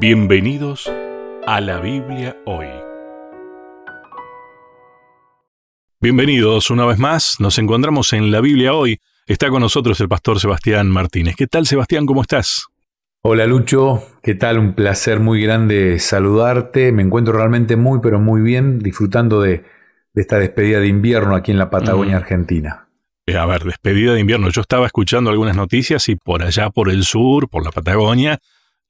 Bienvenidos a la Biblia hoy. Bienvenidos una vez más, nos encontramos en la Biblia hoy. Está con nosotros el pastor Sebastián Martínez. ¿Qué tal Sebastián? ¿Cómo estás? Hola Lucho, ¿qué tal? Un placer muy grande saludarte. Me encuentro realmente muy, pero muy bien disfrutando de, esta despedida de invierno aquí en la Patagonia, Argentina. Eh, a ver, despedida de invierno. Yo estaba escuchando algunas noticias y por allá, por el sur, por la Patagonia,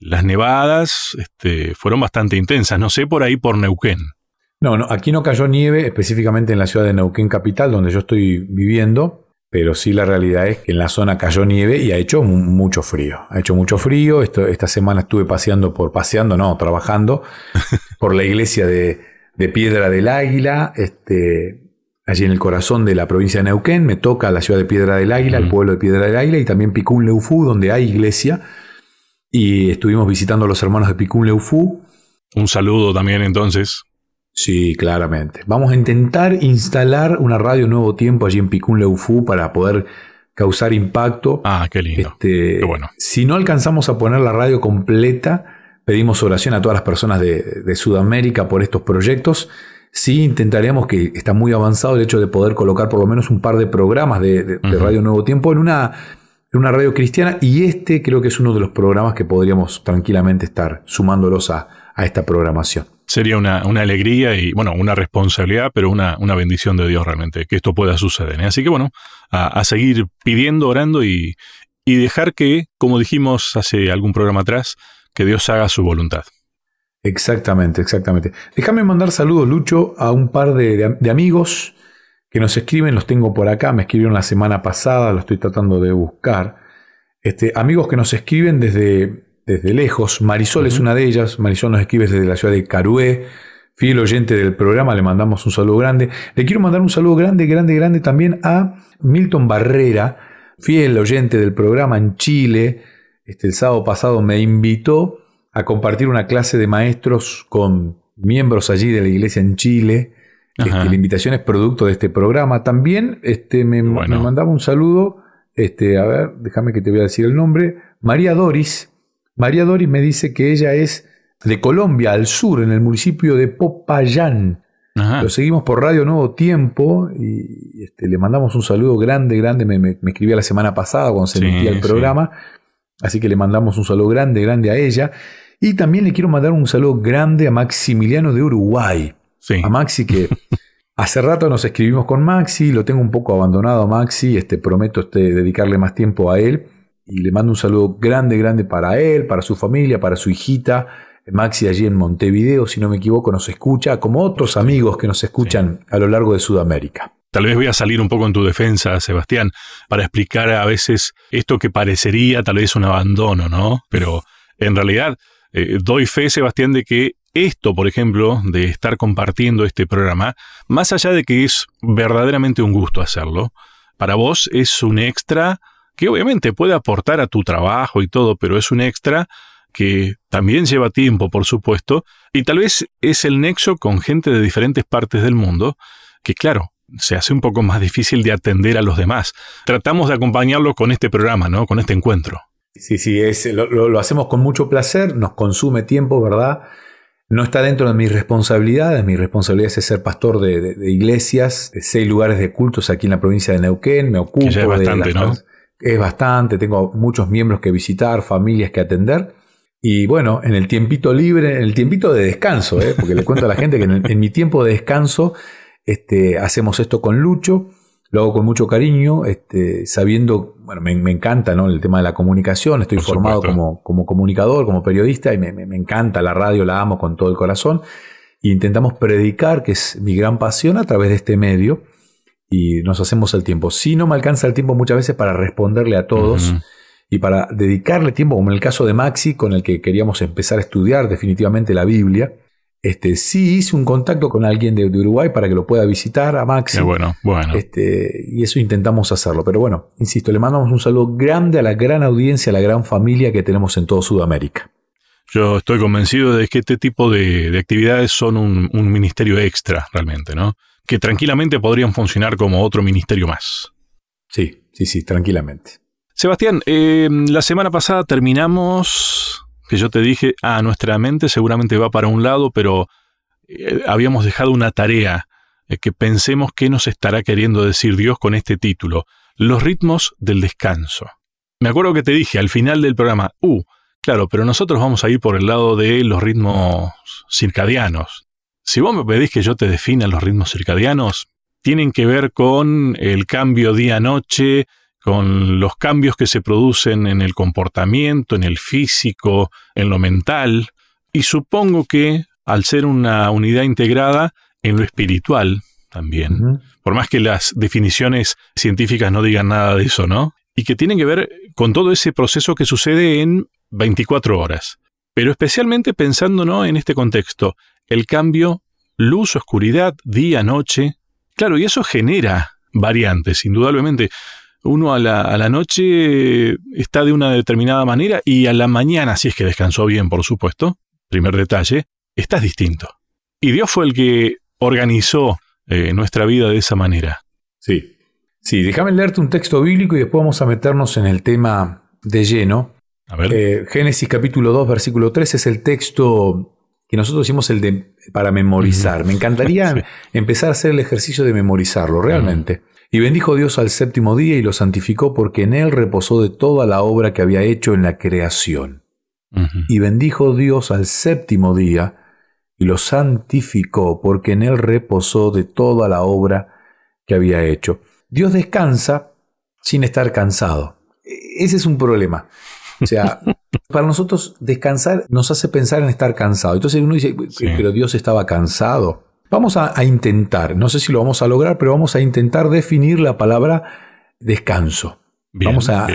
las nevadas este, fueron bastante intensas. No sé por ahí por Neuquén. No, no, aquí no cayó nieve, específicamente en la ciudad de Neuquén Capital, donde yo estoy viviendo pero sí la realidad es que en la zona cayó nieve y ha hecho mucho frío. Ha hecho mucho frío. esta semana estuve paseando por, paseando, no, trabajando por la iglesia de, Piedra del Águila, este, allí en el corazón de la provincia de Neuquén. Me toca la ciudad de Piedra del Águila, el pueblo de Piedra del Águila y también Picún Leufú, donde hay iglesia. Y estuvimos visitando a los hermanos de Picún Leufú. Un saludo también entonces. Sí, claramente. Vamos a intentar instalar una radio Nuevo Tiempo allí en Picún Leufú para poder causar impacto. Ah, qué lindo. Este, qué bueno. Si no alcanzamos a poner la radio completa, pedimos oración a todas las personas de, Sudamérica por estos proyectos. Sí, intentaremos, que está muy avanzado el hecho de poder colocar por lo menos un par de programas de, Radio Nuevo Tiempo en una, en una radio cristiana y este creo que es uno de los programas que podríamos tranquilamente estar sumándolos a, a esta programación sería una, alegría y, bueno, una responsabilidad, pero una, una, bendición de Dios realmente, que esto pueda suceder. ¿eh? Así que, bueno, a, seguir pidiendo, orando y, y, dejar que, como dijimos hace algún programa atrás, que Dios haga su voluntad. Exactamente, exactamente. Déjame mandar saludos, Lucho, a un par de, de amigos que nos escriben, los tengo por acá, me escribieron la semana pasada, lo estoy tratando de buscar. Este, amigos que nos escriben desde desde lejos. Marisol es una de ellas. Marisol nos escribe desde la ciudad de Carué. Fiel oyente del programa, le mandamos un saludo grande. Le quiero mandar un saludo grande, grande, grande también a Milton Barrera, fiel oyente del programa en Chile. Este, el sábado pasado me invitó a compartir una clase de maestros con miembros allí de la iglesia en Chile. Este, la invitación es producto de este programa. También este, me, me mandaba un saludo, este, a ver, déjame que te voy a decir el nombre, María Doris, María Doris me dice que ella es de Colombia, al sur, en el municipio de Popayán. Lo seguimos por Radio Nuevo Tiempo y este, le mandamos un saludo grande, grande. Me, me, escribía la semana pasada cuando se emitía el programa. Así que le mandamos un saludo grande, grande a ella. Y también le quiero mandar un saludo grande a Maximiliano de Uruguay. A Maxi que hace rato nos escribimos con Maxi, lo tengo un poco abandonado a Maxi, este, prometo este, dedicarle más tiempo a él y le mando un saludo grande, grande para él, para su familia, para su hijita. Maxi allí en Montevideo, si no me equivoco, nos escucha, como otros amigos que nos escuchan a lo largo de Sudamérica. Tal vez voy a salir un poco en tu defensa, Sebastián, para explicar a veces esto que parecería tal vez un abandono, ¿no? Pero en realidad eh, doy fe, Sebastián, de que esto, por ejemplo, de estar compartiendo este programa, más allá de que es verdaderamente un gusto hacerlo, para vos es un extra que obviamente puede aportar a tu trabajo y todo, pero es un extra que también lleva tiempo, por supuesto, y tal vez es el nexo con gente de diferentes partes del mundo, que claro, se hace un poco más difícil de atender a los demás. Tratamos de acompañarlo con este programa, ¿no? Con este encuentro. Sí, sí, es, lo, hacemos con mucho placer, nos consume tiempo, ¿verdad? No está dentro de mis responsabilidades. Mi responsabilidad es ser pastor de, iglesias, de seis lugares de cultos aquí en la provincia de Neuquén. Me ocupo bastante, ¿no? es bastante, tengo muchos miembros que visitar, familias que atender. Y bueno, en el tiempito libre, en el tiempito de descanso, ¿eh? porque le cuento a la gente que en, mi tiempo de descanso este, hacemos esto con Lucho, lo hago con mucho cariño, este, sabiendo, bueno, me, encanta ¿no? el tema de la comunicación, estoy formado como, como, comunicador, como periodista y me, me, encanta la radio, la amo con todo el corazón. E intentamos predicar, que es mi gran pasión, a través de este medio y nos hacemos el tiempo. Si no me alcanza el tiempo muchas veces para responderle a todos y para dedicarle tiempo, como en el caso de Maxi, con el que queríamos empezar a estudiar definitivamente la Biblia, este, sí hice un contacto con alguien de, Uruguay para que lo pueda visitar a Maxi. bueno, bueno. Este, y eso intentamos hacerlo. Pero bueno, insisto, le mandamos un saludo grande a la gran audiencia, a la gran familia que tenemos en toda Sudamérica. Yo estoy convencido de que este tipo de, actividades son un, un ministerio extra realmente, ¿no? que tranquilamente podrían funcionar como otro ministerio más. Sí, sí, sí, tranquilamente. Sebastián, eh, la semana pasada terminamos que yo te dije, ah, nuestra mente seguramente va para un lado, pero eh, habíamos dejado una tarea eh, que pensemos qué nos estará queriendo decir Dios con este título, los ritmos del descanso. Me acuerdo que te dije al final del programa, uh, claro, pero nosotros vamos a ir por el lado de los ritmos circadianos. Si vos me pedís que yo te defina los ritmos circadianos, tienen que ver con el cambio día-noche, con los cambios que se producen en el comportamiento, en el físico, en lo mental, y supongo que al ser una unidad integrada, en lo espiritual también, por más que las definiciones científicas no digan nada de eso, ¿no? Y que tienen que ver con todo ese proceso que sucede en 24 horas. Pero especialmente pensando ¿no? en este contexto, el cambio luz, oscuridad, día, noche. Claro, y eso genera variantes, indudablemente. Uno a la, a la noche está de una determinada manera y a la mañana, si es que descansó bien, por supuesto, primer detalle, estás distinto. Y Dios fue el que organizó eh, nuestra vida de esa manera. Sí. Sí, déjame leerte un texto bíblico y después vamos a meternos en el tema de lleno. A ver. Eh, Génesis capítulo 2, versículo 3 es el texto que nosotros decimos el de para memorizar. Me encantaría empezar a hacer el ejercicio de memorizarlo, realmente. Y bendijo Dios al séptimo día y lo santificó porque en él reposó de toda la obra que había hecho en la creación. Y bendijo Dios al séptimo día y lo santificó porque en él reposó de toda la obra que había hecho. Dios descansa sin estar cansado. E-, ese es un problema. O sea, para nosotros descansar nos hace pensar en estar cansado. Entonces uno dice, pero Dios estaba cansado. Vamos a, intentar, no sé si lo vamos a lograr, pero vamos a intentar definir la palabra descanso. vamos a,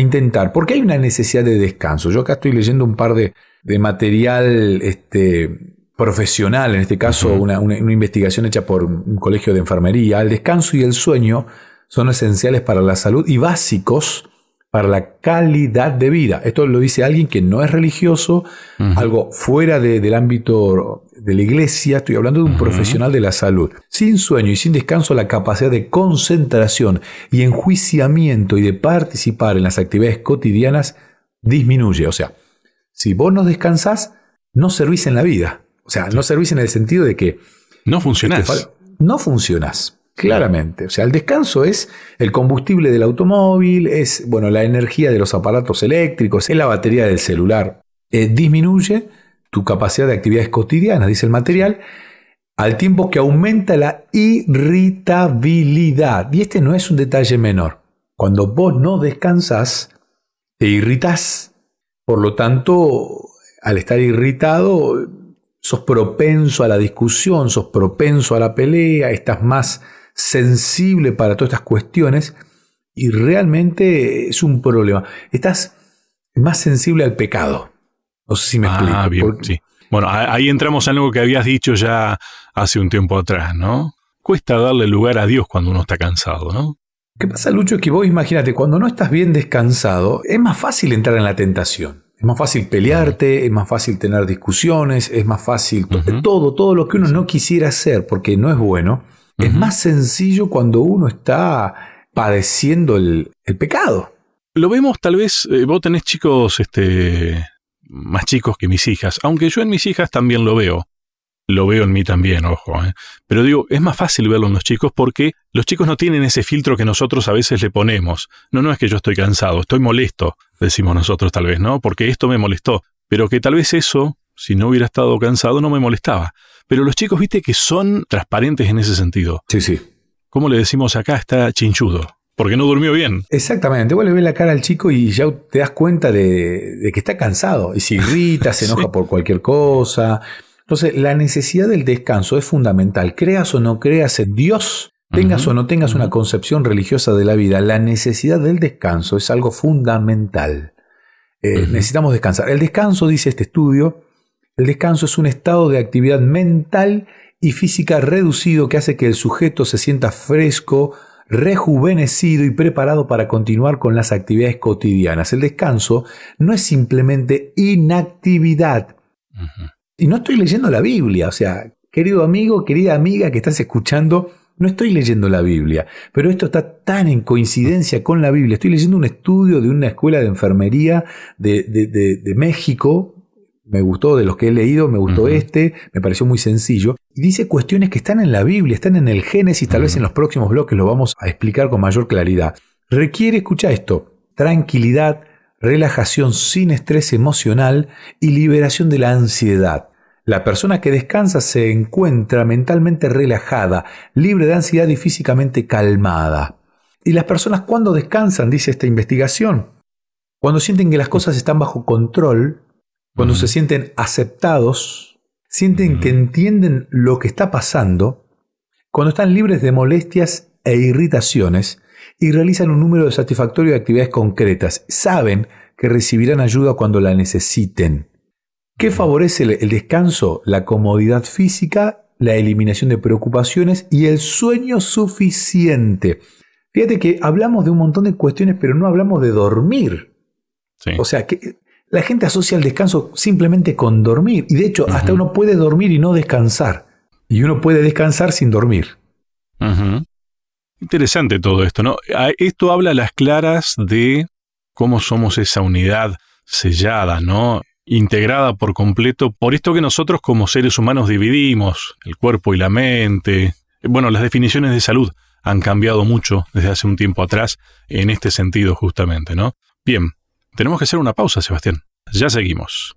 intentar, porque hay una necesidad de descanso. Yo acá estoy leyendo un par de, de material este, profesional, en este caso una, investigación hecha por un colegio de enfermería, el descanso y el sueño son esenciales para la salud y básicos para la calidad de vida. Esto lo dice alguien que no es religioso, algo fuera del ámbito de la iglesia, estoy hablando de un profesional de la salud. Sin sueño y sin descanso, la capacidad de concentración y enjuiciamiento y de participar en las actividades cotidianas disminuye. O sea, si vos no descansás, no servís en la vida. O sea, no servís en el sentido de que... No funcionás. No funcionás, claramente. O sea, el descanso es el combustible del automóvil, es bueno, la energía de los aparatos eléctricos, es la batería del celular. Eh, disminuye tu capacidad de actividades cotidianas, dice el material, al tiempo que aumenta la irritabilidad. Y este no es un detalle menor. Cuando vos no descansas, te irritas. Por lo tanto, al estar irritado, sos propenso a la discusión, sos propenso a la pelea, estás más sensible para todas estas cuestiones y realmente es un problema. Estás más sensible al pecado. No sé si me ah, Bien, sí. Bueno, ahí entramos en algo que habías dicho ya hace un tiempo atrás, ¿no? Cuesta darle lugar a Dios cuando uno está cansado, ¿no? ¿Qué pasa, Lucho? Que vos imagínate, cuando no estás bien descansado, es más fácil entrar en la tentación. Es más fácil pelearte, es más fácil tener discusiones, es más fácil todo, todo lo que uno no quisiera hacer porque no es bueno. Es más sencillo cuando uno está padeciendo el, pecado. Lo vemos tal vez, eh, vos tenés chicos este, más chicos que mis hijas, aunque yo en mis hijas también lo veo lo veo en mí también, ojo. ¿eh? Pero digo, es más fácil verlo en los chicos porque los chicos no tienen ese filtro que nosotros a veces le ponemos. No, no es que yo estoy cansado, estoy molesto, decimos nosotros tal vez, ¿no? Porque esto me molestó. Pero que tal vez eso, si no hubiera estado cansado, no me molestaba. Pero los chicos, viste que son transparentes en ese sentido. Sí, sí. ¿Cómo le decimos acá? Está chinchudo. Porque no durmió bien. Exactamente. Vos le ves la cara al chico y ya te das cuenta de, que está cansado. Y se irrita, se enoja por cualquier cosa. Entonces, la necesidad del descanso es fundamental. Creas o no creas en Dios, tengas o no tengas una concepción religiosa de la vida, la necesidad del descanso es algo fundamental. Eh, necesitamos descansar. El descanso, dice este estudio, el descanso es un estado de actividad mental y física reducido que hace que el sujeto se sienta fresco, rejuvenecido y preparado para continuar con las actividades cotidianas. El descanso no es simplemente inactividad. Y no estoy leyendo la Biblia, o sea, querido amigo, querida amiga que estás escuchando no estoy leyendo la Biblia, pero esto está tan en coincidencia con la Biblia. Estoy leyendo un estudio de una escuela de enfermería de, de, México. Me gustó de los que he leído, me gustó este, me pareció muy sencillo. Y dice cuestiones que están en la Biblia, están en el Génesis, tal vez en los próximos bloques lo vamos a explicar con mayor claridad. Requiere, escucha esto, tranquilidad, relajación sin estrés emocional y liberación de la ansiedad. La persona que descansa se encuentra mentalmente relajada, libre de ansiedad y físicamente calmada. Y las personas cuando descansan, dice esta investigación, cuando sienten que las cosas están bajo control, cuando se sienten aceptados, sienten que entienden lo que está pasando, cuando están libres de molestias e irritaciones, y realizan un número satisfactorio de actividades concretas. Saben que recibirán ayuda cuando la necesiten. ¿Qué favorece el descanso? La comodidad física, la eliminación de preocupaciones y el sueño suficiente. Fíjate que hablamos de un montón de cuestiones, pero no hablamos de dormir. O sea, que la gente asocia el descanso simplemente con dormir. Y de hecho, hasta uno puede dormir y no descansar. Y uno puede descansar sin dormir. Interesante todo esto, ¿no? Esto habla a las claras de cómo somos esa unidad sellada, ¿no? Integrada por completo por esto que nosotros como seres humanos dividimos, el cuerpo y la mente. Bueno, las definiciones de salud han cambiado mucho desde hace un tiempo atrás en este sentido justamente, ¿no? Bien, tenemos que hacer una pausa, Sebastián. Ya seguimos.